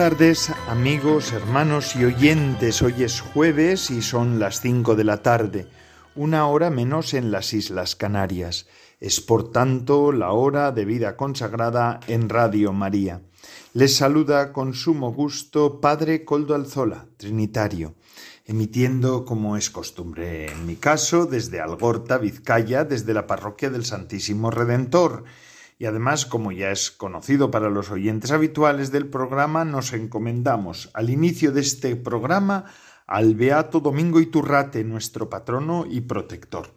Tardes amigos, hermanos y oyentes. Hoy es jueves y son las cinco de la tarde, una hora menos en las Islas Canarias. Es por tanto la hora de vida consagrada en Radio María. Les saluda con sumo gusto Padre Coldo Alzola, Trinitario, emitiendo como es costumbre en mi caso desde Algorta, Vizcaya, desde la parroquia del Santísimo Redentor y además, como ya es conocido para los oyentes habituales del programa, nos encomendamos al inicio de este programa al Beato Domingo Iturrate, nuestro patrono y protector.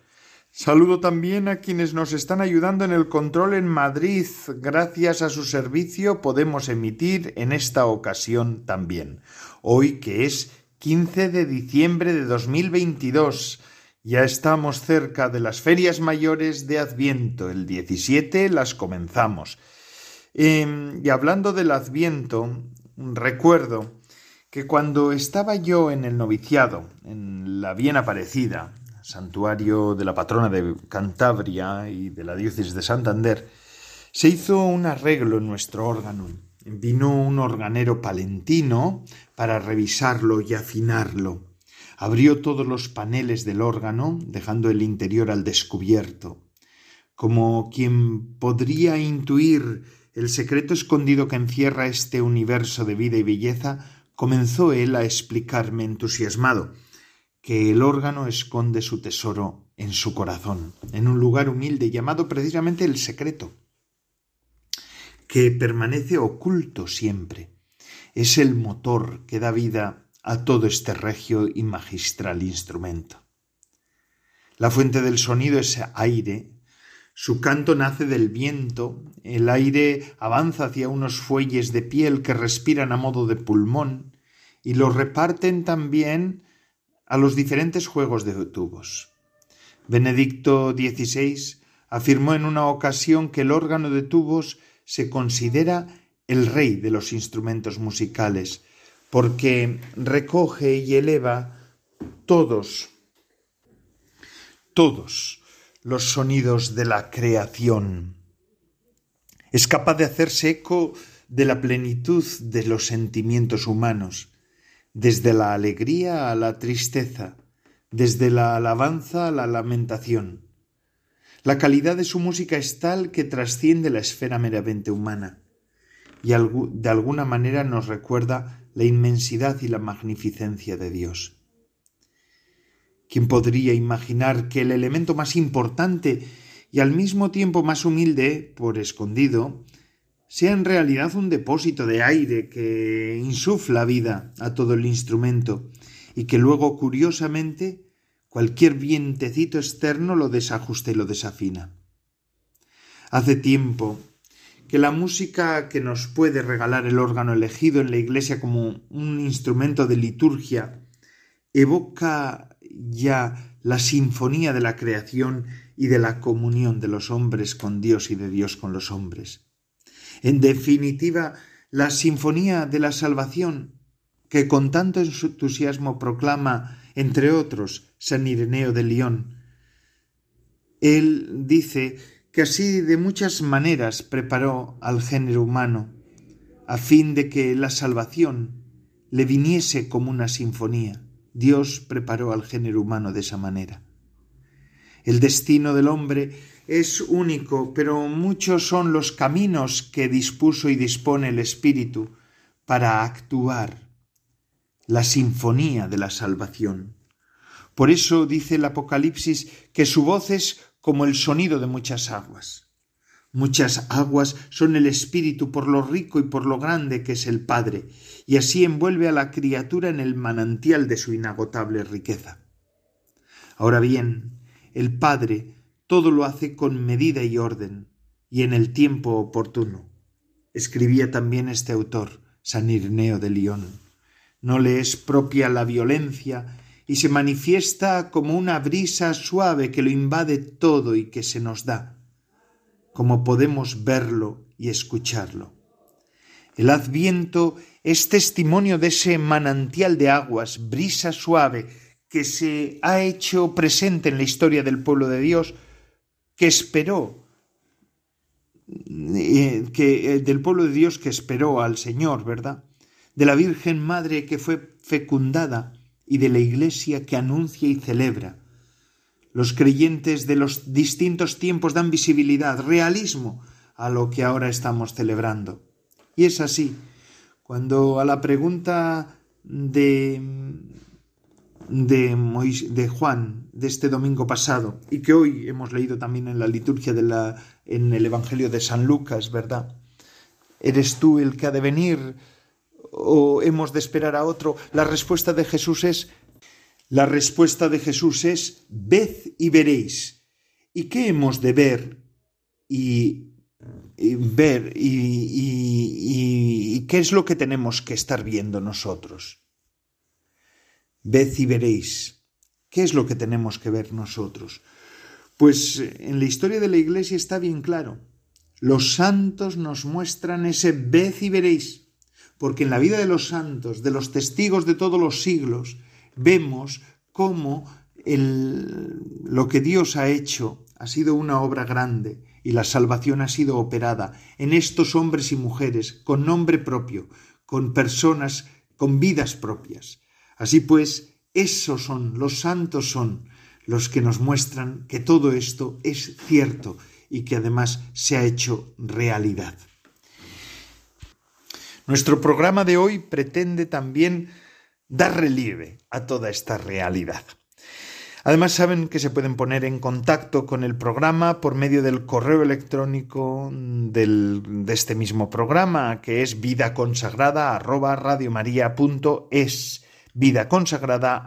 Saludo también a quienes nos están ayudando en el control en Madrid. Gracias a su servicio podemos emitir en esta ocasión también. Hoy que es 15 de diciembre de 2022 ya estamos cerca de las ferias mayores de Adviento. El 17 las comenzamos. Em, y hablando del Adviento, recuerdo que cuando estaba yo en el noviciado, en la bien aparecida, santuario de la patrona de Cantabria y de la diócesis de Santander, se hizo un arreglo en nuestro órgano. Vino un organero palentino para revisarlo y afinarlo. Abrió todos los paneles del órgano, dejando el interior al descubierto. Como quien podría intuir el secreto escondido que encierra este universo de vida y belleza, comenzó él a explicarme entusiasmado que el órgano esconde su tesoro en su corazón, en un lugar humilde llamado precisamente el secreto, que permanece oculto siempre. Es el motor que da vida a todo este regio y magistral instrumento. La fuente del sonido es aire, su canto nace del viento, el aire avanza hacia unos fuelles de piel que respiran a modo de pulmón y lo reparten también a los diferentes juegos de tubos. Benedicto XVI afirmó en una ocasión que el órgano de tubos se considera el rey de los instrumentos musicales, porque recoge y eleva todos, todos los sonidos de la creación. Es capaz de hacerse eco de la plenitud de los sentimientos humanos, desde la alegría a la tristeza, desde la alabanza a la lamentación. La calidad de su música es tal que trasciende la esfera meramente humana y de alguna manera nos recuerda la inmensidad y la magnificencia de Dios. ¿Quién podría imaginar que el elemento más importante y al mismo tiempo más humilde, por escondido, sea en realidad un depósito de aire que insufla vida a todo el instrumento y que luego, curiosamente, cualquier vientecito externo lo desajusta y lo desafina? Hace tiempo que la música que nos puede regalar el órgano elegido en la Iglesia como un instrumento de liturgia evoca ya la sinfonía de la creación y de la comunión de los hombres con Dios y de Dios con los hombres. En definitiva, la sinfonía de la salvación que con tanto entusiasmo proclama, entre otros, San Ireneo de León. Él dice que así de muchas maneras preparó al género humano, a fin de que la salvación le viniese como una sinfonía. Dios preparó al género humano de esa manera. El destino del hombre es único, pero muchos son los caminos que dispuso y dispone el Espíritu para actuar la sinfonía de la salvación. Por eso dice el Apocalipsis que su voz es como el sonido de muchas aguas. Muchas aguas son el espíritu por lo rico y por lo grande que es el Padre, y así envuelve a la criatura en el manantial de su inagotable riqueza. Ahora bien, el Padre todo lo hace con medida y orden, y en el tiempo oportuno. Escribía también este autor, San Ireneo de León. No le es propia la violencia y se manifiesta como una brisa suave que lo invade todo y que se nos da, como podemos verlo y escucharlo. El adviento es testimonio de ese manantial de aguas, brisa suave, que se ha hecho presente en la historia del pueblo de Dios, que esperó, eh, que, eh, del pueblo de Dios que esperó al Señor, ¿verdad? De la Virgen Madre que fue fecundada y de la Iglesia que anuncia y celebra. Los creyentes de los distintos tiempos dan visibilidad, realismo a lo que ahora estamos celebrando. Y es así. Cuando a la pregunta de, de, Juan de este domingo pasado y que hoy hemos leído también en la liturgia de la, en el Evangelio de San Lucas, ¿verdad? ¿Eres tú el que ha de venir o hemos de esperar a otro? La respuesta de Jesús es la respuesta de Jesús es ved y veréis. ¿Y qué hemos de ver y y ver y, qué es lo que tenemos que estar viendo nosotros. Ved y veréis. ¿Qué es lo que tenemos que ver nosotros? Pues en la historia de la Iglesia está bien claro. Los santos nos muestran ese ved y veréis, porque en la vida de los santos, de los testigos de todos los siglos, vemos cómo lo que Dios ha hecho ha sido una obra grande y la salvación ha sido operada en estos hombres y mujeres con nombre propio, con personas con vidas propias. Así pues, esos son, los santos son los que nos muestran que todo esto es cierto y que además se ha hecho realidad. Nuestro programa de hoy pretende también dar relieve a toda esta realidad. Además saben que se pueden poner en contacto con el programa por medio del correo electrónico de este mismo programa, que es vida consagrada vida consagrada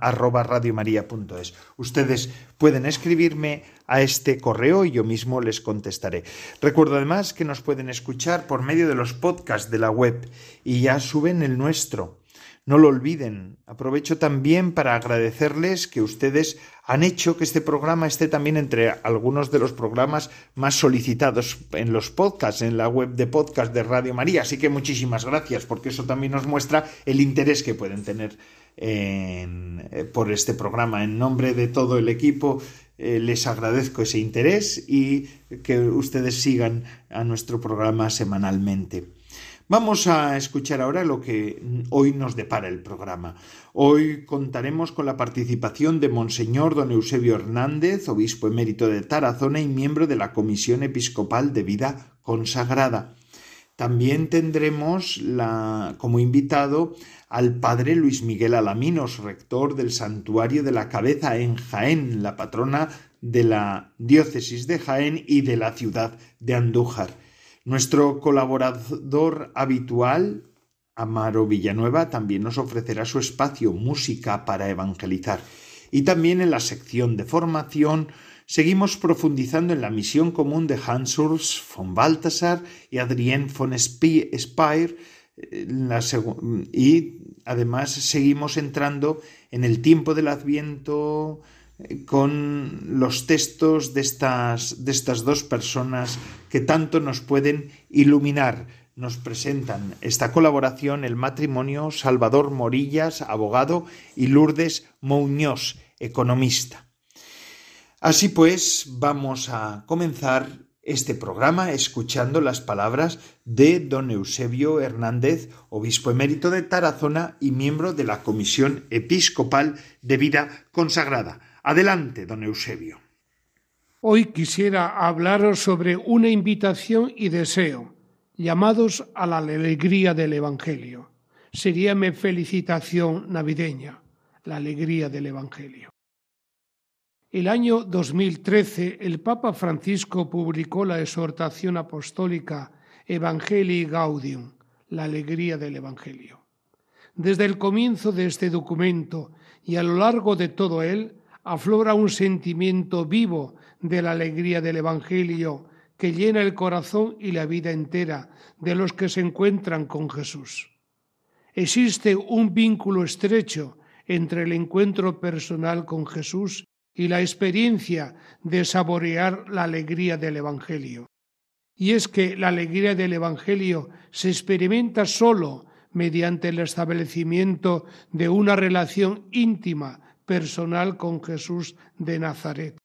Ustedes pueden escribirme a este correo y yo mismo les contestaré. Recuerdo además que nos pueden escuchar por medio de los podcasts de la web y ya suben el nuestro. No lo olviden. Aprovecho también para agradecerles que ustedes han hecho que este programa esté también entre algunos de los programas más solicitados en los podcasts, en la web de podcast de Radio María. Así que muchísimas gracias, porque eso también nos muestra el interés que pueden tener eh, por este programa. En nombre de todo el equipo eh, les agradezco ese interés y que ustedes sigan a nuestro programa semanalmente. Vamos a escuchar ahora lo que hoy nos depara el programa. Hoy contaremos con la participación de Monseñor Don Eusebio Hernández, obispo emérito de Tarazona y miembro de la Comisión Episcopal de Vida Consagrada. También tendremos la, como invitado al padre Luis Miguel Alaminos, rector del Santuario de la Cabeza en Jaén, la patrona de la diócesis de Jaén y de la ciudad de Andújar. Nuestro colaborador habitual, Amaro Villanueva, también nos ofrecerá su espacio Música para Evangelizar. Y también en la sección de formación seguimos profundizando en la misión común de Hans Urs von Balthasar y Adrien von Speyer y además seguimos entrando en el tiempo del Adviento con los textos de estas, de estas dos personas que tanto nos pueden iluminar. Nos presentan esta colaboración el matrimonio Salvador Morillas, abogado, y Lourdes Muñoz, economista. Así pues, vamos a comenzar este programa escuchando las palabras de don Eusebio Hernández, obispo emérito de Tarazona y miembro de la Comisión Episcopal de Vida Consagrada. Adelante, don Eusebio. Hoy quisiera hablaros sobre una invitación y deseo, llamados a la alegría del Evangelio. Sería mi felicitación navideña, la alegría del Evangelio. El año 2013 el Papa Francisco publicó la exhortación apostólica Evangelii Gaudium, la alegría del Evangelio. Desde el comienzo de este documento y a lo largo de todo él, aflora un sentimiento vivo de la alegría del Evangelio que llena el corazón y la vida entera de los que se encuentran con Jesús. Existe un vínculo estrecho entre el encuentro personal con Jesús y la experiencia de saborear la alegría del Evangelio. Y es que la alegría del Evangelio se experimenta solo mediante el establecimiento de una relación íntima, personal con Jesús de Nazaret.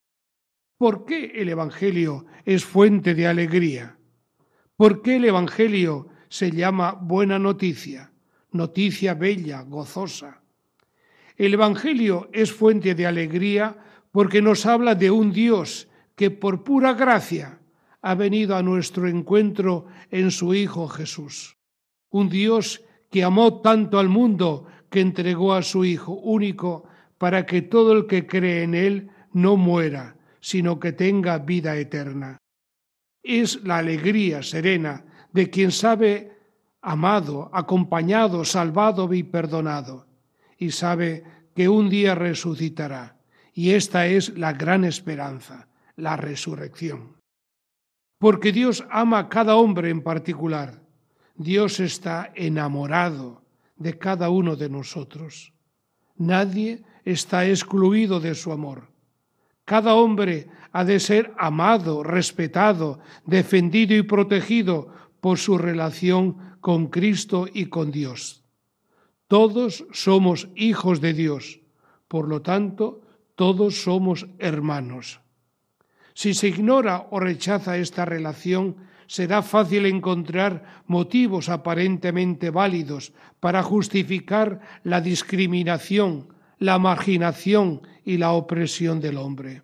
¿Por qué el Evangelio es fuente de alegría? ¿Por qué el Evangelio se llama buena noticia, noticia bella, gozosa? El Evangelio es fuente de alegría porque nos habla de un Dios que por pura gracia ha venido a nuestro encuentro en su Hijo Jesús. Un Dios que amó tanto al mundo que entregó a su Hijo único para que todo el que cree en Él no muera, sino que tenga vida eterna. Es la alegría serena de quien sabe amado, acompañado, salvado y perdonado, y sabe que un día resucitará. Y esta es la gran esperanza, la resurrección. Porque Dios ama a cada hombre en particular. Dios está enamorado de cada uno de nosotros. Nadie está excluido de su amor. Cada hombre ha de ser amado, respetado, defendido y protegido por su relación con Cristo y con Dios. Todos somos hijos de Dios, por lo tanto, todos somos hermanos. Si se ignora o rechaza esta relación, será fácil encontrar motivos aparentemente válidos para justificar la discriminación, la marginación y la opresión del hombre.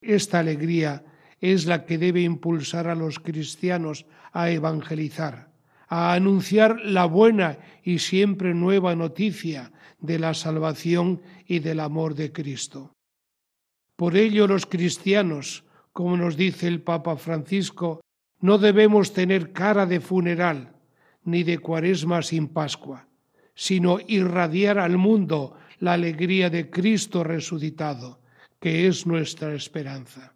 Esta alegría es la que debe impulsar a los cristianos a evangelizar, a anunciar la buena y siempre nueva noticia de la salvación y del amor de Cristo. Por ello los cristianos, como nos dice el Papa Francisco, no debemos tener cara de funeral ni de cuaresma sin Pascua, sino irradiar al mundo la alegría de Cristo resucitado, que es nuestra esperanza.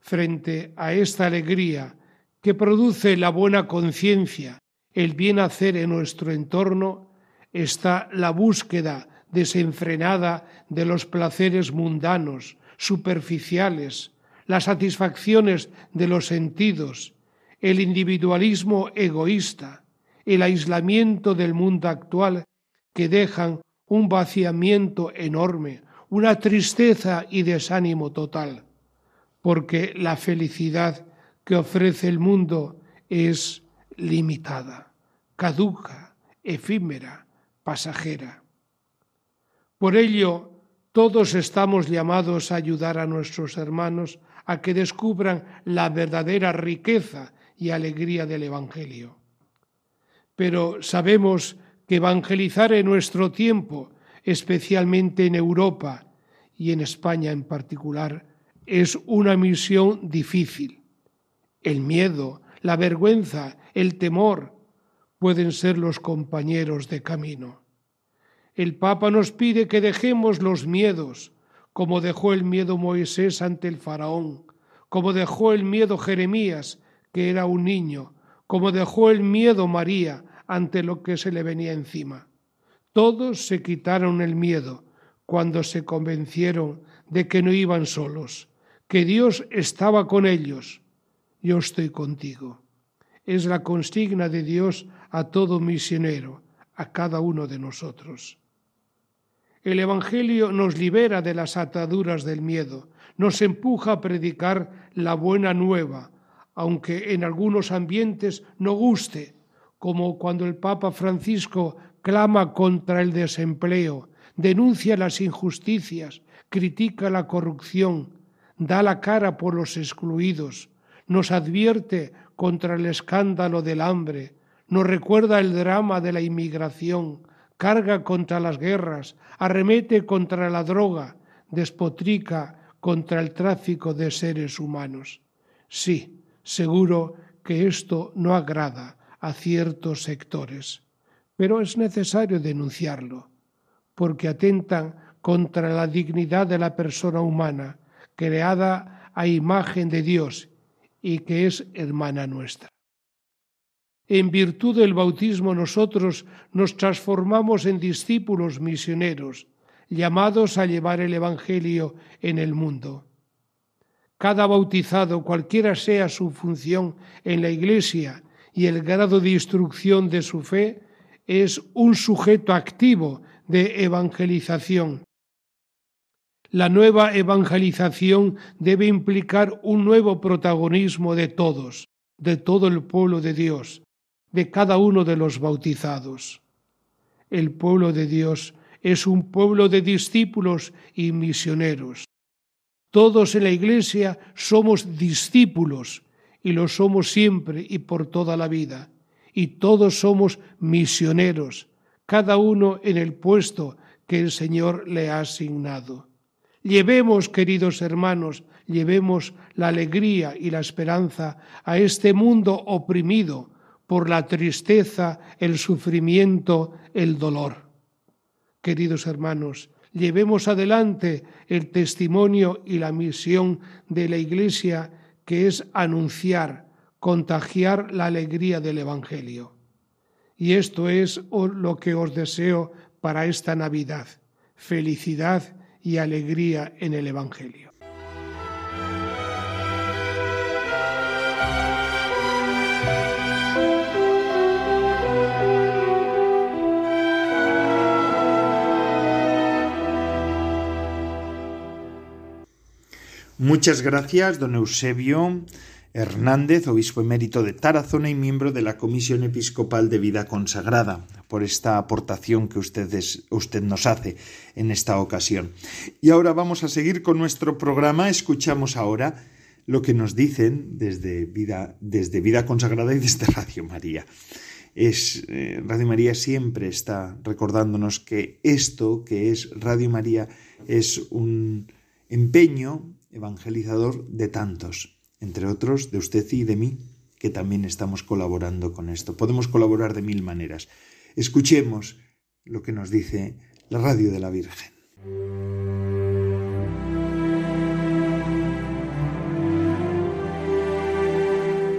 Frente a esta alegría que produce la buena conciencia, el bien hacer en nuestro entorno, está la búsqueda desenfrenada de los placeres mundanos, superficiales, las satisfacciones de los sentidos, el individualismo egoísta, el aislamiento del mundo actual que dejan un vaciamiento enorme, una tristeza y desánimo total, porque la felicidad que ofrece el mundo es limitada, caduca, efímera, pasajera. Por ello, todos estamos llamados a ayudar a nuestros hermanos a que descubran la verdadera riqueza y alegría del Evangelio. Pero sabemos que evangelizar en nuestro tiempo, especialmente en Europa y en España en particular, es una misión difícil. El miedo, la vergüenza, el temor pueden ser los compañeros de camino. El Papa nos pide que dejemos los miedos, como dejó el miedo Moisés ante el faraón, como dejó el miedo Jeremías, que era un niño, como dejó el miedo María ante lo que se le venía encima. Todos se quitaron el miedo cuando se convencieron de que no iban solos, que Dios estaba con ellos. Yo estoy contigo. Es la consigna de Dios a todo misionero, a cada uno de nosotros. El Evangelio nos libera de las ataduras del miedo, nos empuja a predicar la buena nueva, aunque en algunos ambientes no guste, como cuando el Papa Francisco clama contra el desempleo, denuncia las injusticias, critica la corrupción, da la cara por los excluidos, nos advierte contra el escándalo del hambre, nos recuerda el drama de la inmigración, carga contra las guerras, arremete contra la droga, despotrica contra el tráfico de seres humanos. Sí, seguro que esto no agrada a ciertos sectores, pero es necesario denunciarlo, porque atentan contra la dignidad de la persona humana, creada a imagen de Dios y que es hermana nuestra. En virtud del bautismo nosotros nos transformamos en discípulos misioneros, llamados a llevar el Evangelio en el mundo. Cada bautizado, cualquiera sea su función en la Iglesia y el grado de instrucción de su fe, es un sujeto activo de evangelización. La nueva evangelización debe implicar un nuevo protagonismo de todos, de todo el pueblo de Dios, de cada uno de los bautizados. El pueblo de Dios es un pueblo de discípulos y misioneros. Todos en la Iglesia somos discípulos y lo somos siempre y por toda la vida. Y todos somos misioneros, cada uno en el puesto que el Señor le ha asignado. Llevemos, queridos hermanos, llevemos la alegría y la esperanza a este mundo oprimido por la tristeza, el sufrimiento, el dolor. Queridos hermanos, llevemos adelante el testimonio y la misión de la Iglesia que es anunciar, contagiar la alegría del Evangelio. Y esto es lo que os deseo para esta Navidad, felicidad y alegría en el Evangelio. Muchas gracias, don Eusebio Hernández, obispo emérito de Tarazona y miembro de la Comisión Episcopal de Vida Consagrada, por esta aportación que usted nos hace en esta ocasión. Y ahora vamos a seguir con nuestro programa. Escuchamos ahora lo que nos dicen desde Vida, desde vida Consagrada y desde Radio María. Es, eh, Radio María siempre está recordándonos que esto que es Radio María es un empeño evangelizador de tantos, entre otros de usted y de mí, que también estamos colaborando con esto. Podemos colaborar de mil maneras. Escuchemos lo que nos dice la radio de la Virgen.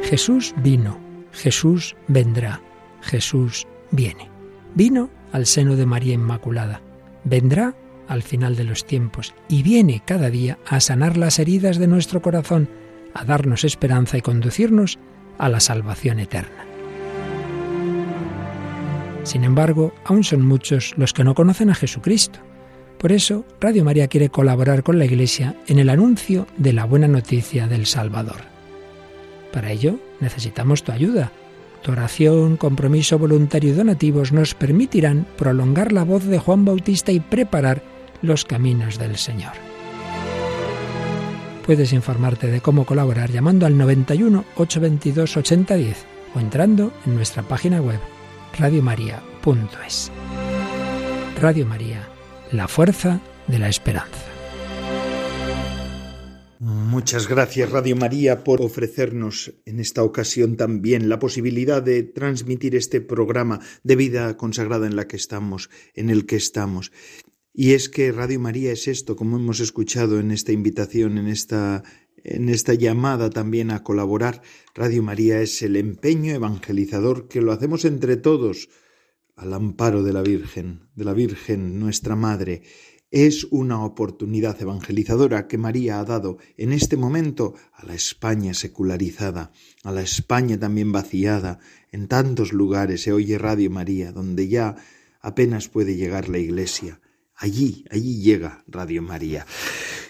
Jesús vino, Jesús vendrá, Jesús viene. Vino al seno de María Inmaculada, vendrá al final de los tiempos y viene cada día a sanar las heridas de nuestro corazón, a darnos esperanza y conducirnos a la salvación eterna. Sin embargo, aún son muchos los que no conocen a Jesucristo. Por eso, Radio María quiere colaborar con la Iglesia en el anuncio de la buena noticia del Salvador. Para ello, necesitamos tu ayuda. Tu oración, compromiso voluntario y donativos nos permitirán prolongar la voz de Juan Bautista y preparar los caminos del Señor. Puedes informarte de cómo colaborar llamando al 91 822 8010 o entrando en nuestra página web radiomaria.es. Radio María, la fuerza de la esperanza. Muchas gracias Radio María por ofrecernos en esta ocasión también la posibilidad de transmitir este programa de vida consagrada en la que estamos, en el que estamos. Y es que Radio María es esto, como hemos escuchado en esta invitación, en esta, en esta llamada también a colaborar. Radio María es el empeño evangelizador que lo hacemos entre todos al amparo de la Virgen, de la Virgen, nuestra Madre. Es una oportunidad evangelizadora que María ha dado en este momento a la España secularizada, a la España también vaciada. En tantos lugares se oye Radio María, donde ya apenas puede llegar la Iglesia. Allí, allí llega Radio María.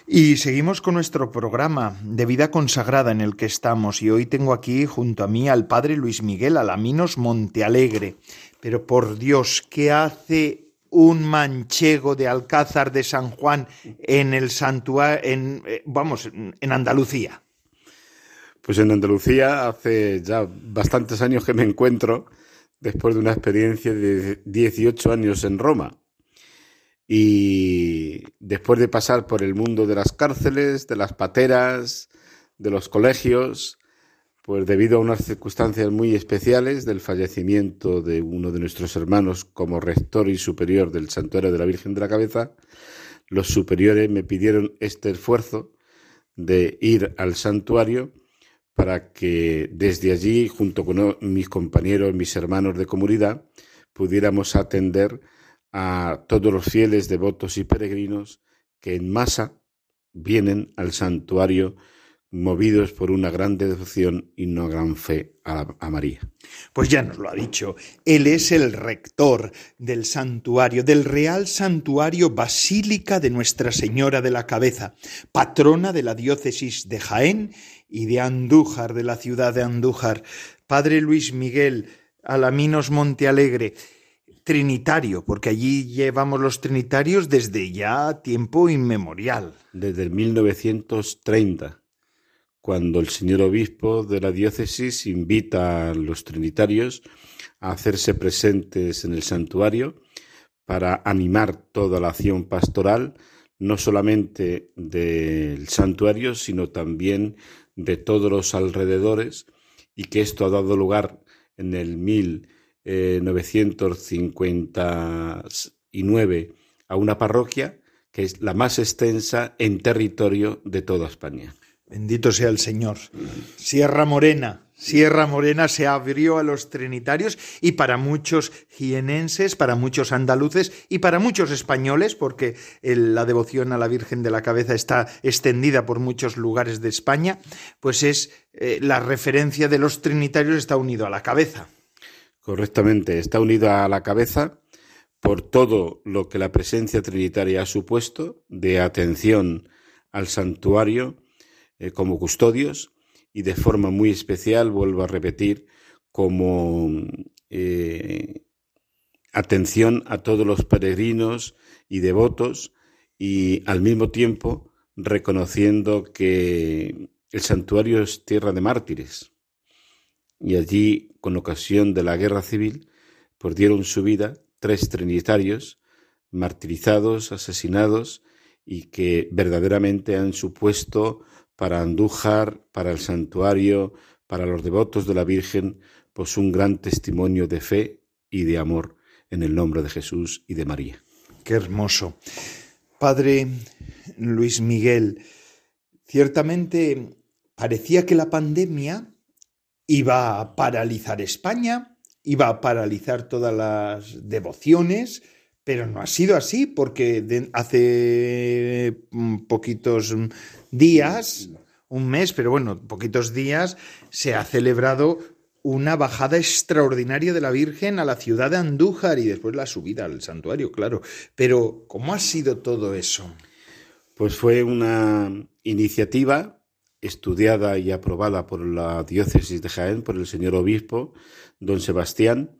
Y seguimos con nuestro programa de vida consagrada en el que estamos y hoy tengo aquí junto a mí al padre Luis Miguel Alaminos Montealegre. Pero por Dios, ¿qué hace un manchego de Alcázar de San Juan en el santuario, en, eh, vamos, en Andalucía? Pues en Andalucía hace ya bastantes años que me encuentro después de una experiencia de 18 años en Roma y después de pasar por el mundo de las cárceles, de las pateras, de los colegios, pues debido a unas circunstancias muy especiales del fallecimiento de uno de nuestros hermanos como rector y superior del Santuario de la Virgen de la Cabeza, los superiores me pidieron este esfuerzo de ir al santuario para que desde allí, junto con mis compañeros, mis hermanos de comunidad, pudiéramos atender a todos los fieles, devotos y peregrinos que en masa vienen al santuario movidos por una gran devoción y una gran fe a, María. Pues ya nos lo ha dicho, él es el rector del santuario, del Real Santuario Basílica de Nuestra Señora de la Cabeza, patrona de la diócesis de Jaén y de Andújar, de la ciudad de Andújar. Padre Luis Miguel Alaminos Montealegre, trinitario, porque allí llevamos los trinitarios desde ya tiempo inmemorial. Desde el 1930 cuando el señor obispo de la diócesis invita a los trinitarios a hacerse presentes en el santuario para animar toda la acción pastoral, no solamente del santuario, sino también de todos los alrededores, y que esto ha dado lugar en el 1959 a una parroquia que es la más extensa en territorio de toda España. Bendito sea el Señor. Sierra Morena, Sierra Morena se abrió a los trinitarios y para muchos jienenses, para muchos andaluces y para muchos españoles, porque la devoción a la Virgen de la Cabeza está extendida por muchos lugares de España, pues es eh, la referencia de los trinitarios está unido a la cabeza. Correctamente, está unido a la cabeza por todo lo que la presencia trinitaria ha supuesto de atención al santuario, eh, como custodios y de forma muy especial, vuelvo a repetir, como eh, atención a todos los peregrinos y devotos y al mismo tiempo reconociendo que el santuario es tierra de mártires. Y allí, con ocasión de la guerra civil, pues dieron su vida tres trinitarios martirizados, asesinados y que verdaderamente han supuesto para Andújar, para el santuario, para los devotos de la Virgen, pues un gran testimonio de fe y de amor en el nombre de Jesús y de María. Qué hermoso. Padre Luis Miguel, ciertamente parecía que la pandemia iba a paralizar España, iba a paralizar todas las devociones, pero no ha sido así porque hace mm, poquitos días, un mes, pero bueno, poquitos días, se ha celebrado una bajada extraordinaria de la Virgen a la ciudad de Andújar y después la subida al santuario, claro. Pero, ¿cómo ha sido todo eso? Pues fue una iniciativa estudiada y aprobada por la diócesis de Jaén, por el señor obispo, don Sebastián,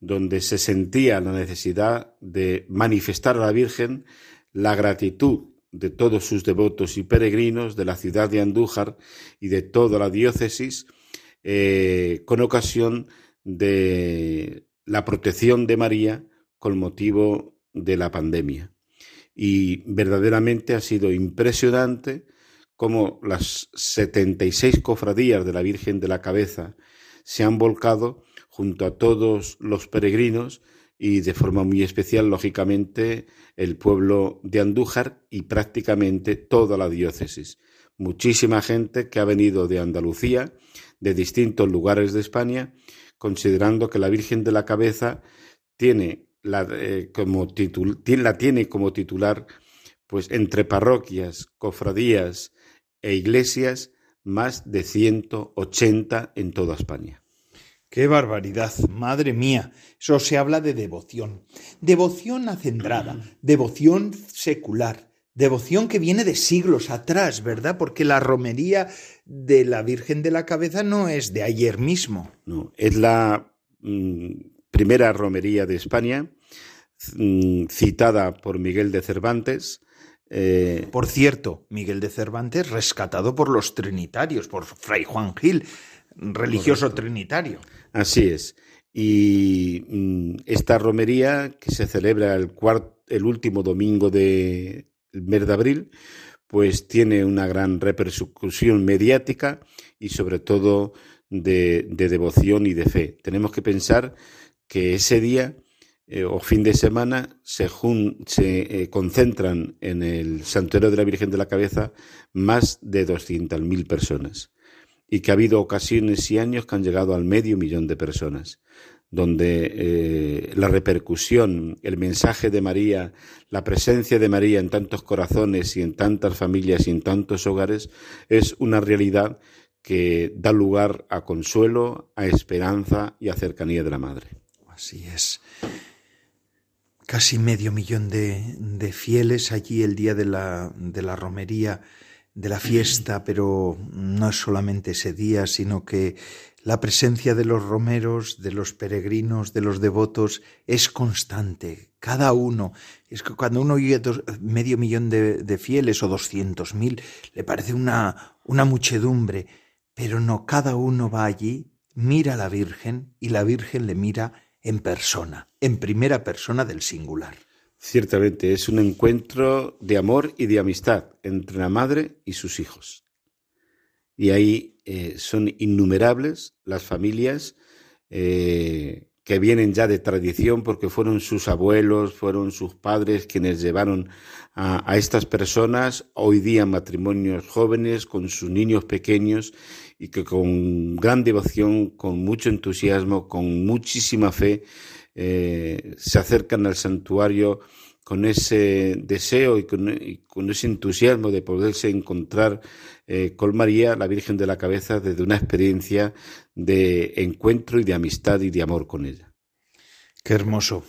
donde se sentía la necesidad de manifestar a la Virgen la gratitud de todos sus devotos y peregrinos de la ciudad de Andújar y de toda la diócesis eh, con ocasión de la protección de María con motivo de la pandemia. Y verdaderamente ha sido impresionante cómo las 76 cofradías de la Virgen de la Cabeza se han volcado junto a todos los peregrinos y de forma muy especial, lógicamente, el pueblo de Andújar y prácticamente toda la diócesis. Muchísima gente que ha venido de Andalucía, de distintos lugares de España, considerando que la Virgen de la Cabeza tiene la, eh, como la tiene como titular pues entre parroquias, cofradías e iglesias más de 180 en toda España. ¡Qué barbaridad! Madre mía, eso se habla de devoción. Devoción acendrada, devoción secular, devoción que viene de siglos atrás, ¿verdad? Porque la romería de la Virgen de la Cabeza no es de ayer mismo. No, es la mm, primera romería de España, mm, citada por Miguel de Cervantes. Eh, por cierto, Miguel de Cervantes rescatado por los trinitarios, por Fray Juan Gil, religioso trinitario. Así es. Y mm, esta romería, que se celebra el, el último domingo del mes de abril, pues tiene una gran repercusión mediática y sobre todo de, devoción y de fe. Tenemos que pensar que ese día eh, o fin de semana se, se eh, concentran en el santuario de la Virgen de la Cabeza más de 200.000 personas. y que ha habido ocasiones y años que han llegado al medio millón de personas donde eh, la repercusión, el mensaje de María, la presencia de María en tantos corazones y en tantas familias y en tantos hogares es una realidad que da lugar a consuelo, a esperanza y a cercanía de la Madre. Así es. Casi medio millón de, de fieles allí el día de la, de la romería, de la fiesta, pero no es solamente ese día, sino que la presencia de los romeros, de los peregrinos, de los devotos es constante. Cada uno. Es que cuando uno oye medio millón de, fieles o doscientos mil, le parece una, una muchedumbre. Pero no, cada uno va allí, mira a la Virgen y la Virgen le mira en persona, en primera persona del singular. Ciertamente, es un encuentro de amor y de amistad entre la madre y sus hijos. Y ahí eh, son innumerables las familias eh, que vienen ya de tradición porque fueron sus abuelos, fueron sus padres quienes llevaron a, estas personas, hoy día matrimonios jóvenes con sus niños pequeños y que con gran devoción, con mucho entusiasmo, con muchísima fe, eh, se acercan al santuario con ese deseo y con, ese entusiasmo de poderse encontrar eh, con María, la Virgen de la Cabeza, desde una experiencia de encuentro y de amistad y de amor con ella. Qué hermoso.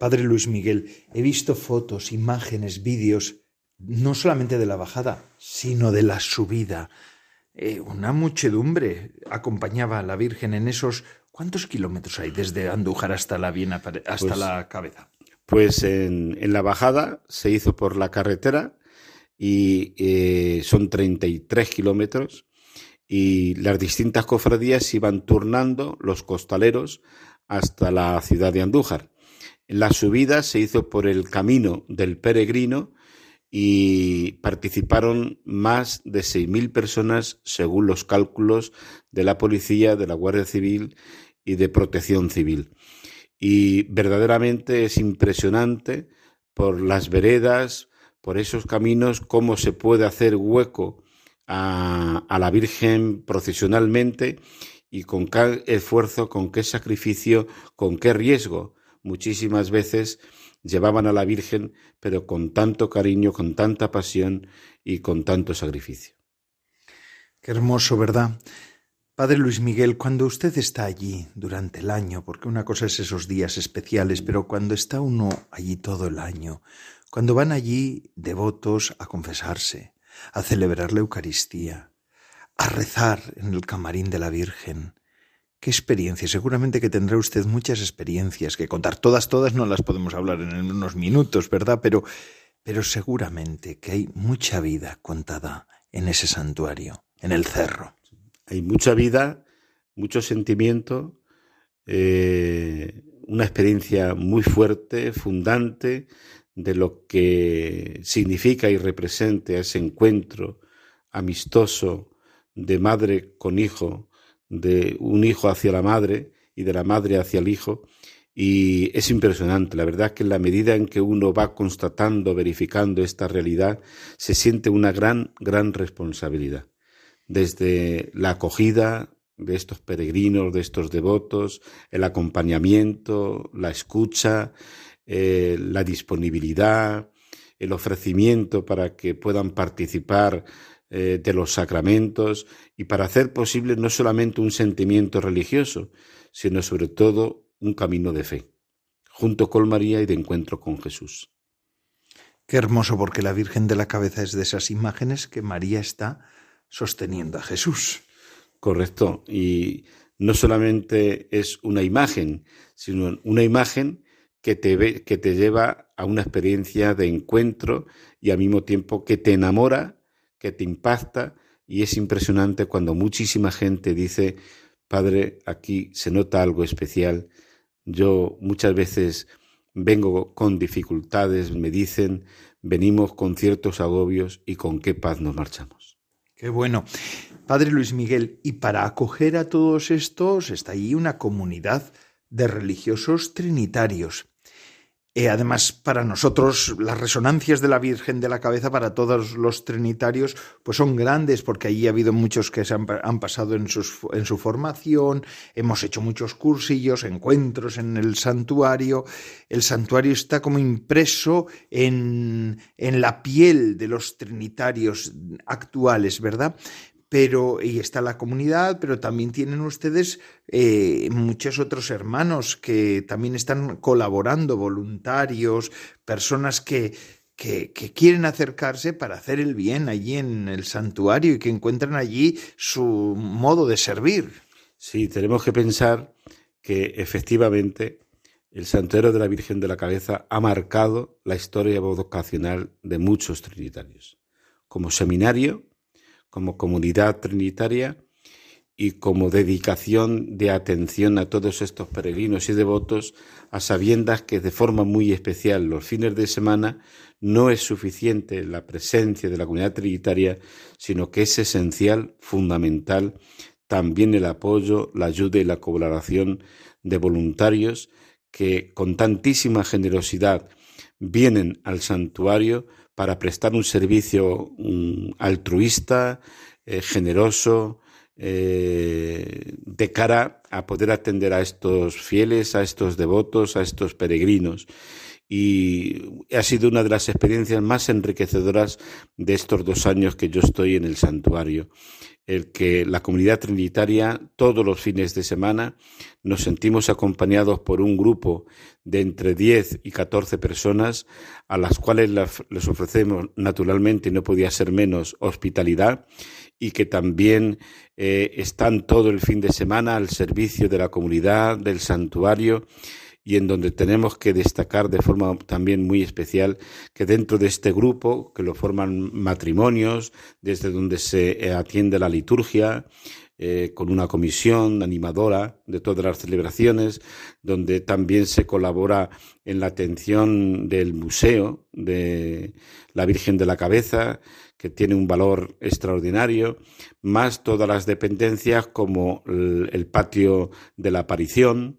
Padre Luis Miguel, he visto fotos, imágenes, vídeos, no solamente de la bajada, sino de la subida. Eh, una muchedumbre acompañaba a la Virgen en esos... ¿Cuántos kilómetros hay desde Andújar hasta la Viena, hasta pues la cabeza? Pues en, la bajada se hizo por la carretera y eh, son 33 kilómetros y las distintas cofradías iban turnando los costaleros hasta la ciudad de Andújar. La subida se hizo por el camino del peregrino y participaron más de 6.000 personas según los cálculos de la policía, de la Guardia Civil y de Protección Civil y verdaderamente es impresionante por las veredas, por esos caminos, cómo se puede hacer hueco a, la Virgen procesionalmente y con qué esfuerzo, con qué sacrificio, con qué riesgo. Muchísimas veces llevaban a la Virgen, pero con tanto cariño, con tanta pasión y con tanto sacrificio. Qué hermoso, ¿verdad? Padre Luis Miguel, cuando usted está allí durante el año, porque una cosa es esos días especiales, pero cuando está uno allí todo el año, cuando van allí devotos a confesarse, a celebrar la Eucaristía, a rezar en el camarín de la Virgen, qué experiencia. Seguramente que tendrá usted muchas experiencias que contar. Todas, todas no las podemos hablar en unos minutos, ¿verdad? Pero, pero seguramente que hay mucha vida contada en ese santuario, en el cerro. Hay mucha vida, mucho sentimiento, eh, una experiencia muy fuerte, fundante de lo que significa y representa ese encuentro amistoso de madre con hijo, de un hijo hacia la madre y de la madre hacia el hijo. Y es impresionante, la verdad es que en la medida en que uno va constatando, verificando esta realidad, se siente una gran, gran responsabilidad desde la acogida de estos peregrinos, de estos devotos, el acompañamiento, la escucha, eh, la disponibilidad, el ofrecimiento para que puedan participar eh, de los sacramentos y para hacer posible no solamente un sentimiento religioso, sino sobre todo un camino de fe, junto con María y de encuentro con Jesús. Qué hermoso porque la Virgen de la Cabeza es de esas imágenes que María está sosteniendo a Jesús. Correcto. Y no solamente es una imagen, sino una imagen que te, que te lleva a una experiencia de encuentro y al mismo tiempo que te enamora, que te impacta y es impresionante cuando muchísima gente dice, Padre, aquí se nota algo especial. Yo muchas veces vengo con dificultades, me dicen, venimos con ciertos agobios y con qué paz nos marchamos. Qué bueno. Padre Luis Miguel, y para acoger a todos estos está ahí una comunidad de religiosos trinitarios. Eh, además, para nosotros, las resonancias de la Virgen de la Cabeza, para todos los trinitarios, pues son grandes, porque allí ha habido muchos que se han, pasado en, en su formación, hemos hecho muchos cursillos, encuentros en el santuario. El santuario está como impreso en, en la piel de los trinitarios actuales, ¿verdad? Pero y está la comunidad, pero también tienen ustedes eh, muchos otros hermanos que también están colaborando, voluntarios, personas que, que, que, quieren acercarse para hacer el bien allí en el santuario y que encuentran allí su modo de servir. Sí, tenemos que pensar que efectivamente el santuario de la Virgen de la Cabeza ha marcado la historia vocacional de muchos trinitarios. Como seminario, como comunidad trinitaria y como dedicación de atención a todos estos peregrinos y devotos, a sabiendas que de forma muy especial los fines de semana no es suficiente la presencia de la comunidad trinitaria, sino que es esencial, fundamental, también el apoyo, la ayuda y la colaboración de voluntarios que con tantísima generosidad vienen al santuario para prestar un servicio altruista, eh, generoso, eh, de cara a poder atender a estos fieles, a estos devotos, a estos peregrinos. Y ha sido una de las experiencias más enriquecedoras de estos dos años que yo estoy en el santuario el que la comunidad trinitaria todos los fines de semana nos sentimos acompañados por un grupo de entre 10 y 14 personas a las cuales les ofrecemos naturalmente, no podía ser menos, hospitalidad y que también eh, están todo el fin de semana al servicio de la comunidad, del santuario y en donde tenemos que destacar de forma también muy especial que dentro de este grupo, que lo forman matrimonios, desde donde se eh, atiende la liturgia, eh, con una comisión animadora de todas las celebraciones, donde también se colabora en la atención del museo de la Virgen de la Cabeza, que tiene un valor extraordinario, más todas las dependencias como el patio de la aparición,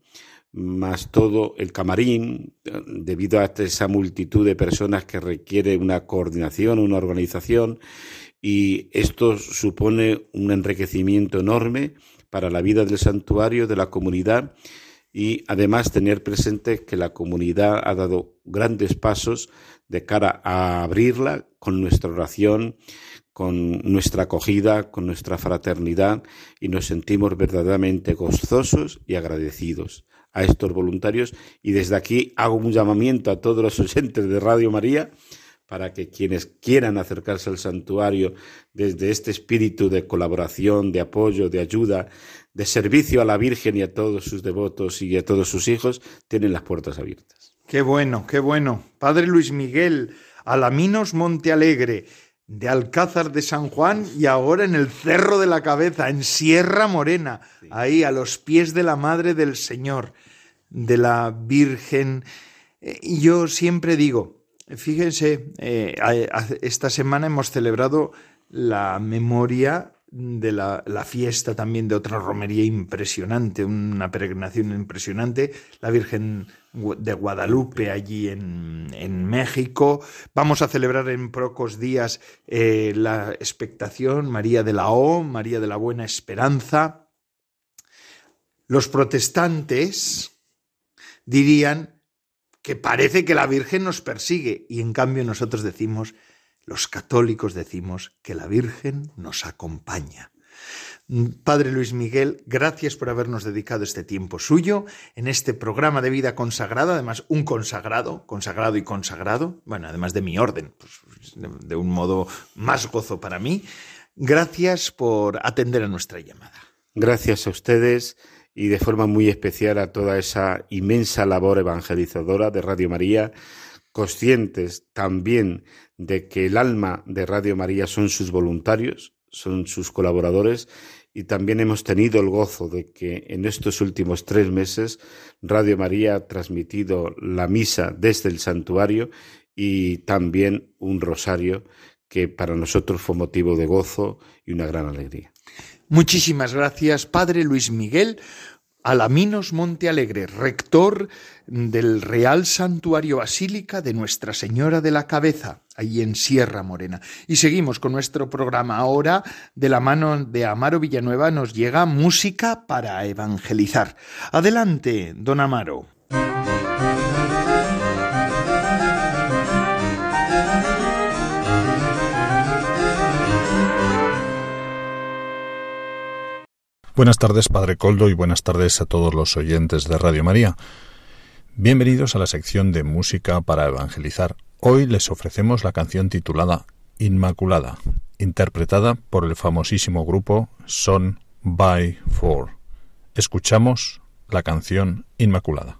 más todo el camarín, debido a esa multitud de personas que requiere una coordinación, una organización, y esto supone un enriquecimiento enorme para la vida del santuario, de la comunidad, y además tener presente que la comunidad ha dado grandes pasos de cara a abrirla con nuestra oración, con nuestra acogida, con nuestra fraternidad, y nos sentimos verdaderamente gozosos y agradecidos a estos voluntarios y desde aquí hago un llamamiento a todos los oyentes de Radio María para que quienes quieran acercarse al santuario desde este espíritu de colaboración, de apoyo, de ayuda, de servicio a la Virgen y a todos sus devotos y a todos sus hijos, tienen las puertas abiertas. Qué bueno, qué bueno. Padre Luis Miguel, Alaminos Monte Alegre, de Alcázar de San Juan y ahora en el Cerro de la Cabeza, en Sierra Morena, ahí a los pies de la Madre del Señor, de la Virgen. Eh, y yo siempre digo, fíjense, eh, esta semana hemos celebrado la memoria de la, fiesta también de otra romería impresionante, una peregrinación impresionante, la Virgen de Guadalupe allí en, México. Vamos a celebrar en pocos días eh, la expectación, María de la O, María de la Buena Esperanza. Los protestantes dirían que parece que la Virgen nos persigue y en cambio nosotros decimos los católicos decimos que la Virgen nos acompaña. Padre Luis Miguel, gracias por habernos dedicado este tiempo suyo en este programa de vida consagrada, además un consagrado, consagrado y consagrado, bueno, además de mi orden, pues, de un modo más gozo para mí. Gracias por atender a nuestra llamada. Gracias a ustedes y de forma muy especial a toda esa inmensa labor evangelizadora de Radio María, conscientes también de que el alma de Radio María son sus voluntarios, son sus colaboradores y también hemos tenido el gozo de que en estos últimos tres meses Radio María ha transmitido la misa desde el santuario y también un rosario que para nosotros fue motivo de gozo y una gran alegría. Muchísimas gracias, Padre Luis Miguel Alaminos Montealegre, rector del Real Santuario Basílica de Nuestra Señora de la Cabeza, ahí en Sierra Morena. Y seguimos con nuestro programa ahora, de la mano de Amaro Villanueva nos llega música para evangelizar. Adelante, don Amaro. Buenas tardes, Padre Coldo, y buenas tardes a todos los oyentes de Radio María. Bienvenidos a la sección de música para evangelizar. Hoy les ofrecemos la canción titulada Inmaculada, interpretada por el famosísimo grupo Son by Four. Escuchamos la canción Inmaculada.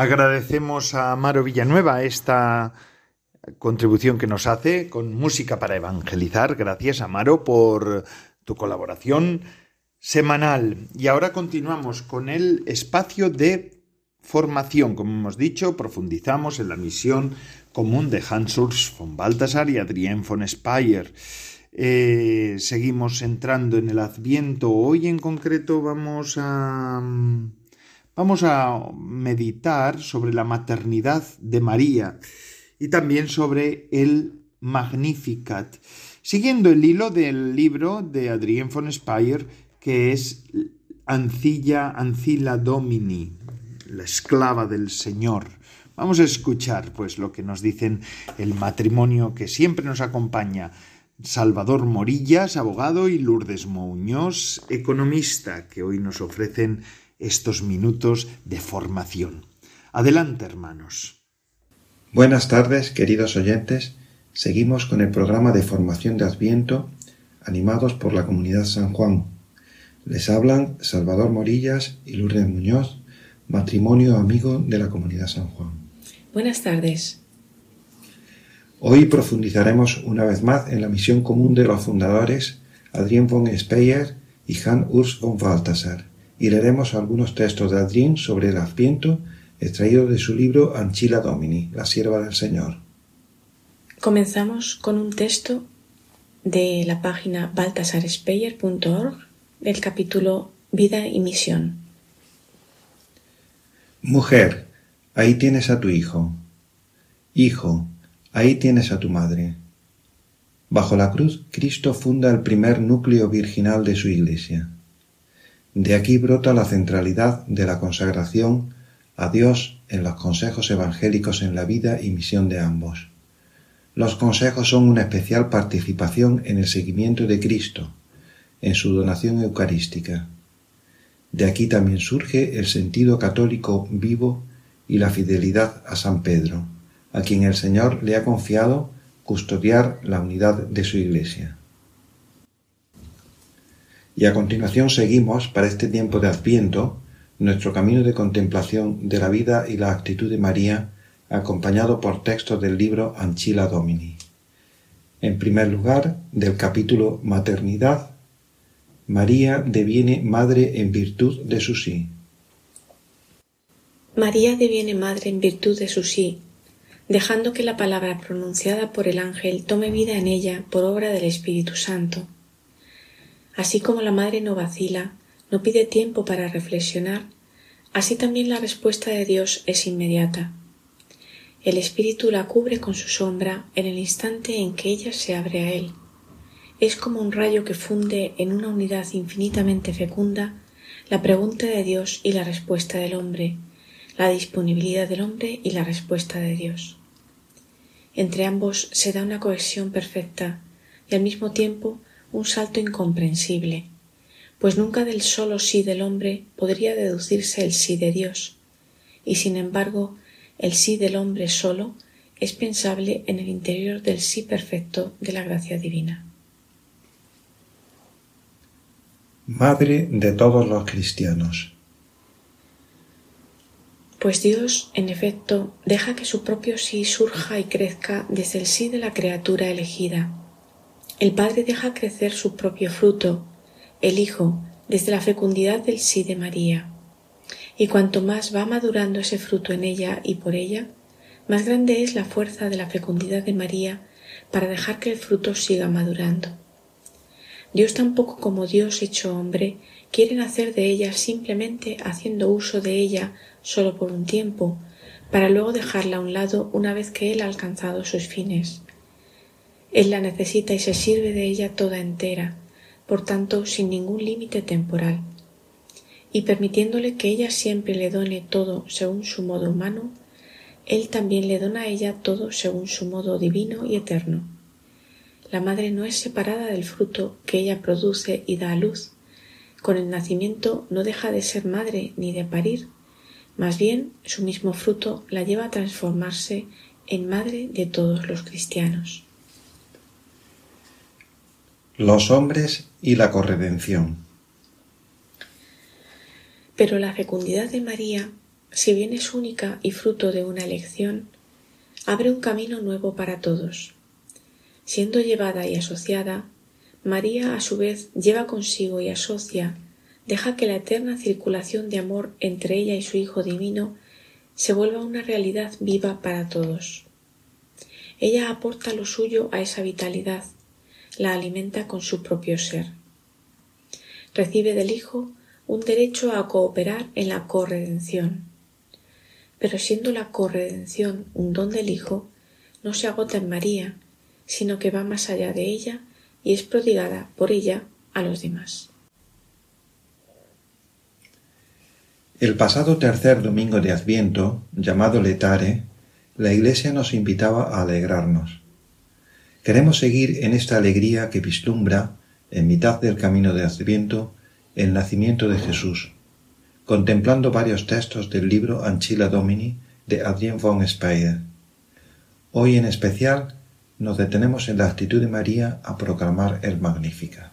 Agradecemos a Amaro Villanueva esta contribución que nos hace con música para evangelizar. Gracias, Amaro, por tu colaboración semanal. Y ahora continuamos con el espacio de formación. Como hemos dicho, profundizamos en la misión común de Hans Urs von Balthasar y Adrien von Speyer. Eh, seguimos entrando en el Adviento. Hoy en concreto vamos a vamos a meditar sobre la maternidad de María y también sobre el Magnificat, siguiendo el hilo del libro de Adrien von Speyer que es Ancilla, Ancilla Domini, la esclava del Señor. Vamos a escuchar pues lo que nos dicen el matrimonio que siempre nos acompaña. Salvador Morillas, abogado, y Lourdes Muñoz, economista, que hoy nos ofrecen estos minutos de formación. Adelante, hermanos. Buenas tardes, queridos oyentes. Seguimos con el programa de formación de Adviento, animados por la comunidad San Juan. Les hablan Salvador Morillas y Lourdes Muñoz, matrimonio amigo de la comunidad San Juan. Buenas tardes. Hoy profundizaremos una vez más en la misión común de los fundadores Adrien von Speyer y Hans Urs von Balthasar y leeremos algunos textos de Adrien sobre el Adviento extraídos de su libro Anchila Domini, la sierva del Señor. Comenzamos con un texto de la página baltasarspeyer.org del capítulo Vida y Misión. Mujer, ahí tienes a tu hijo. Hijo, ahí tienes a tu madre. Bajo la cruz, Cristo funda el primer núcleo virginal de su Iglesia. De aquí brota la centralidad de la consagración a Dios en los consejos evangélicos en la vida y misión de ambos. Los consejos son una especial participación en el seguimiento de Cristo, en su donación eucarística. De aquí también surge el sentido católico vivo y la fidelidad a San Pedro, a quien el Señor le ha confiado custodiar la unidad de su Iglesia. Y a continuación seguimos, para este tiempo de Adviento, nuestro camino de contemplación de la vida y la actitud de María, acompañado por textos del libro Anchila Domini. En primer lugar, del capítulo Maternidad, María deviene madre en virtud de su sí. María deviene madre en virtud de su sí, dejando que la palabra pronunciada por el ángel tome vida en ella por obra del Espíritu Santo. Así como la madre no vacila, no pide tiempo para reflexionar, así también la respuesta de Dios es inmediata. El Espíritu la cubre con su sombra en el instante en que ella se abre a Él es como un rayo que funde en una unidad infinitamente fecunda la pregunta de Dios y la respuesta del hombre, la disponibilidad del hombre y la respuesta de Dios. Entre ambos se da una cohesión perfecta y al mismo tiempo un salto incomprensible, pues nunca del solo sí del hombre podría deducirse el sí de Dios, y sin embargo el sí del hombre solo es pensable en el interior del sí perfecto de la gracia divina. Madre de todos los cristianos. Pues Dios, en efecto, deja que su propio sí surja y crezca desde el sí de la criatura elegida. El Padre deja crecer su propio fruto, el Hijo, desde la fecundidad del sí de María. Y cuanto más va madurando ese fruto en ella y por ella, más grande es la fuerza de la fecundidad de María para dejar que el fruto siga madurando. Dios tampoco como Dios hecho hombre quiere hacer de ella simplemente haciendo uso de ella solo por un tiempo, para luego dejarla a un lado una vez que Él ha alcanzado sus fines. Él la necesita y se sirve de ella toda entera, por tanto sin ningún límite temporal. Y permitiéndole que ella siempre le done todo según su modo humano, Él también le dona a ella todo según su modo divino y eterno. La madre no es separada del fruto que ella produce y da a luz, con el nacimiento no deja de ser madre ni de parir, más bien su mismo fruto la lleva a transformarse en madre de todos los cristianos. Los hombres y la corredención. Pero la fecundidad de María, si bien es única y fruto de una elección, abre un camino nuevo para todos. Siendo llevada y asociada, María a su vez lleva consigo y asocia, deja que la eterna circulación de amor entre ella y su Hijo Divino se vuelva una realidad viva para todos. Ella aporta lo suyo a esa vitalidad, la alimenta con su propio ser. Recibe del Hijo un derecho a cooperar en la corredención. Pero siendo la corredención un don del Hijo, no se agota en María, sino que va más allá de ella y es prodigada por ella a los demás. El pasado tercer domingo de Adviento, llamado Letare, la Iglesia nos invitaba a alegrarnos. Queremos seguir en esta alegría que vislumbra, en mitad del camino de Adviento, el nacimiento de Jesús, contemplando varios textos del libro Anchila Domini de Adrien von Speyer. Hoy en especial nos detenemos en la actitud de María a proclamar el Magnificat.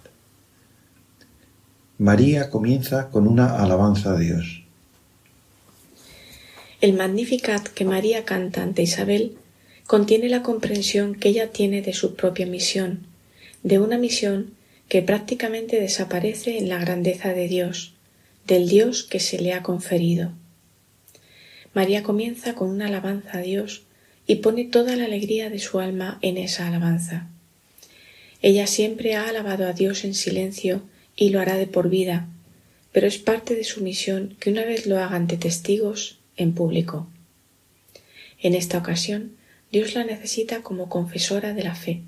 María comienza con una alabanza a Dios. El Magnificat que María canta ante Isabel contiene la comprensión que ella tiene de su propia misión, de una misión que prácticamente desaparece en la grandeza de Dios, del Dios que se le ha conferido. María comienza con una alabanza a Dios y pone toda la alegría de su alma en esa alabanza. Ella siempre ha alabado a Dios en silencio y lo hará de por vida, pero es parte de su misión que una vez lo haga ante testigos en público. En esta ocasión, Dios la necesita como confesora de la fe.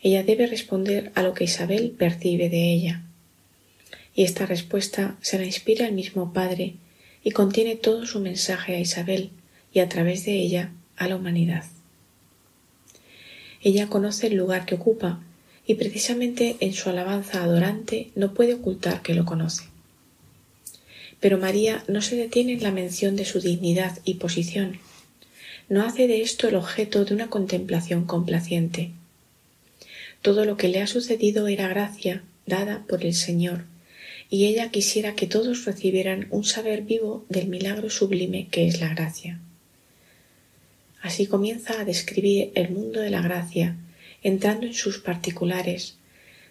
Ella debe responder a lo que Isabel percibe de ella. Y esta respuesta se la inspira el mismo Padre y contiene todo su mensaje a Isabel y a través de ella a la humanidad. Ella conoce el lugar que ocupa y precisamente en su alabanza adorante no puede ocultar que lo conoce. Pero María no se detiene en la mención de su dignidad y posición, no hace de esto el objeto de una contemplación complaciente. Todo lo que le ha sucedido era gracia dada por el Señor, y ella quisiera que todos recibieran un saber vivo del milagro sublime que es la gracia. Así comienza a describir el mundo de la gracia, entrando en sus particulares,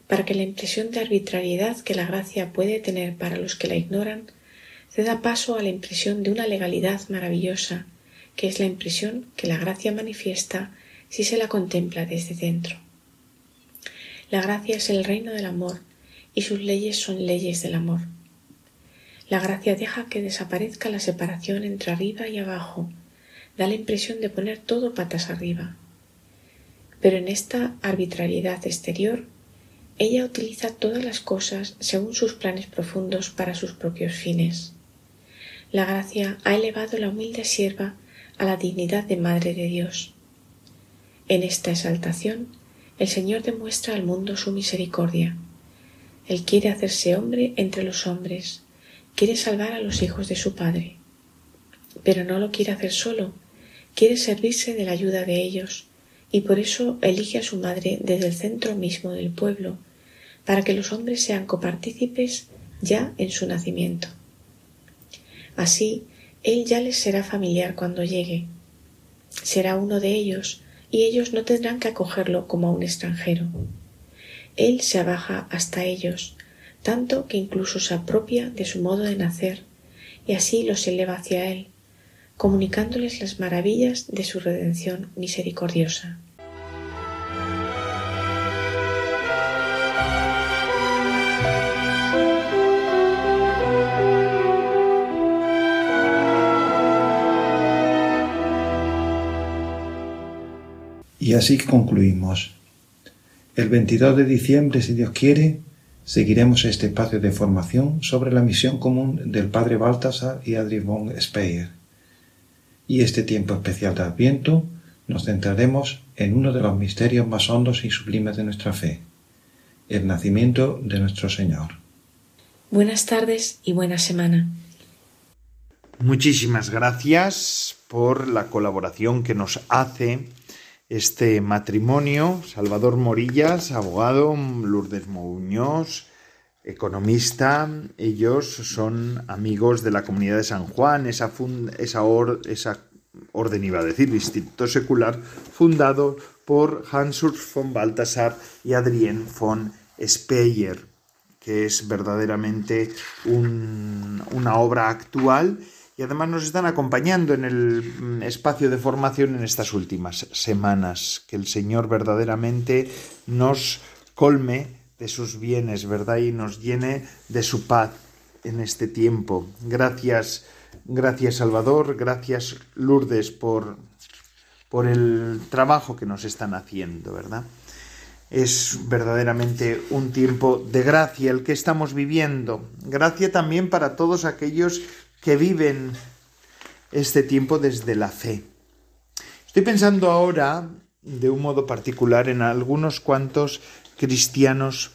para que la impresión de arbitrariedad que la gracia puede tener para los que la ignoran ceda paso a la impresión de una legalidad maravillosa que es la impresión que la gracia manifiesta si se la contempla desde dentro. La gracia es el reino del amor y sus leyes son leyes del amor. La gracia deja que desaparezca la separación entre arriba y abajo, da la impresión de poner todo patas arriba. Pero en esta arbitrariedad exterior, ella utiliza todas las cosas según sus planes profundos para sus propios fines. La gracia ha elevado la humilde sierva a la dignidad de Madre de Dios. En esta exaltación, el Señor demuestra al mundo su misericordia. Él quiere hacerse hombre entre los hombres, quiere salvar a los hijos de su Padre. Pero no lo quiere hacer solo, quiere servirse de la ayuda de ellos, y por eso elige a su madre desde el centro mismo del pueblo, para que los hombres sean copartícipes ya en su nacimiento. Así, él ya les será familiar cuando llegue. Será uno de ellos y ellos no tendrán que acogerlo como a un extranjero. Él se abaja hasta ellos, tanto que incluso se apropia de su modo de nacer y así los eleva hacia Él, comunicándoles las maravillas de su redención misericordiosa. Y así concluimos. El 22 de diciembre, si Dios quiere, seguiremos este espacio de formación sobre la misión común del Padre Baltasar y Adri von Speyer. Y este tiempo especial de Adviento nos centraremos en uno de los misterios más hondos y sublimes de nuestra fe, el nacimiento de nuestro Señor. Buenas tardes y buena semana. Muchísimas gracias por la colaboración que nos hace este matrimonio. Salvador Morillas, abogado, Lourdes Muñoz, economista. Ellos son amigos de la comunidad de San Juan, esa, esa, esa orden iba a decir, instituto secular, fundado por Hans von Balthasar y Adrien von Speyer, que es verdaderamente una obra actual y además nos están acompañando en el mm, espacio de formación en estas últimas semanas. Que el Señor verdaderamente nos colme de sus bienes, ¿verdad? Y nos llene de su paz en este tiempo. Gracias, gracias Salvador, gracias Lourdes por, por el trabajo que nos están haciendo, ¿verdad? Es verdaderamente un tiempo de gracia el que estamos viviendo. Gracia también para todos aquellos que viven este tiempo desde la fe. Estoy pensando ahora, de un modo particular, en algunos cuantos cristianos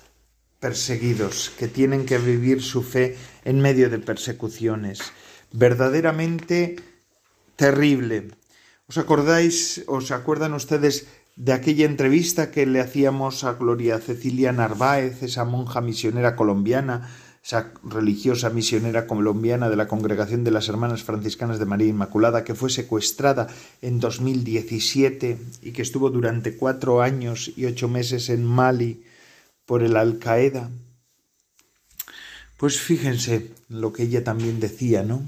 perseguidos que tienen que vivir su fe en medio de persecuciones. Verdaderamente terrible. ¿Os acordáis, os acuerdan ustedes de aquella entrevista que le hacíamos a Gloria Cecilia Narváez, esa monja misionera colombiana, religiosa misionera colombiana de la Congregación de las Hermanas Franciscanas de María Inmaculada, que fue secuestrada en 2017 y que estuvo durante cuatro años y ocho meses en Mali por el Al-Qaeda. Pues fíjense lo que ella también decía, ¿no?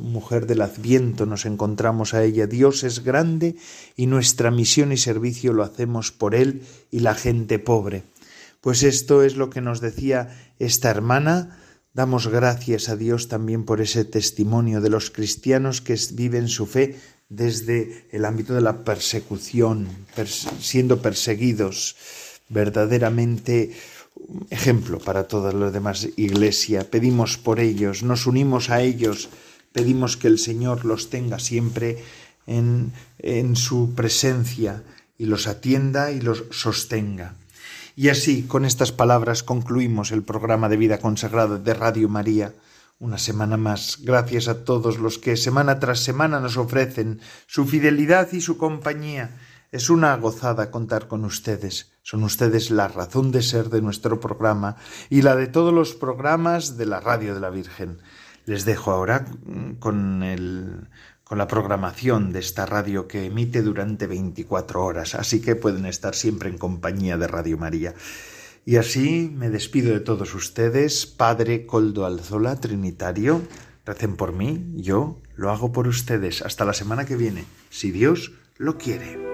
Mujer del Adviento nos encontramos a ella. Dios es grande y nuestra misión y servicio lo hacemos por Él y la gente pobre. Pues esto es lo que nos decía esta hermana. Damos gracias a Dios también por ese testimonio de los cristianos que viven su fe desde el ámbito de la persecución, siendo perseguidos, verdaderamente ejemplo para todas las demás iglesias. Pedimos por ellos, nos unimos a ellos, pedimos que el Señor los tenga siempre en su presencia y los atienda y los sostenga. Y así, con estas palabras, concluimos el programa de vida consagrada de Radio María. Una semana más, gracias a todos los que semana tras semana nos ofrecen su fidelidad y su compañía. Es una gozada contar con ustedes. Son ustedes la razón de ser de nuestro programa y la de todos los programas de la Radio de la Virgen. Les dejo ahora con el la programación de esta radio que emite durante 24 horas, así que pueden estar siempre en compañía de Radio María. Y así me despido de todos ustedes, Padre Coldo Alzola, Trinitario, recen por mí, yo lo hago por ustedes. Hasta la semana que viene, si Dios lo quiere.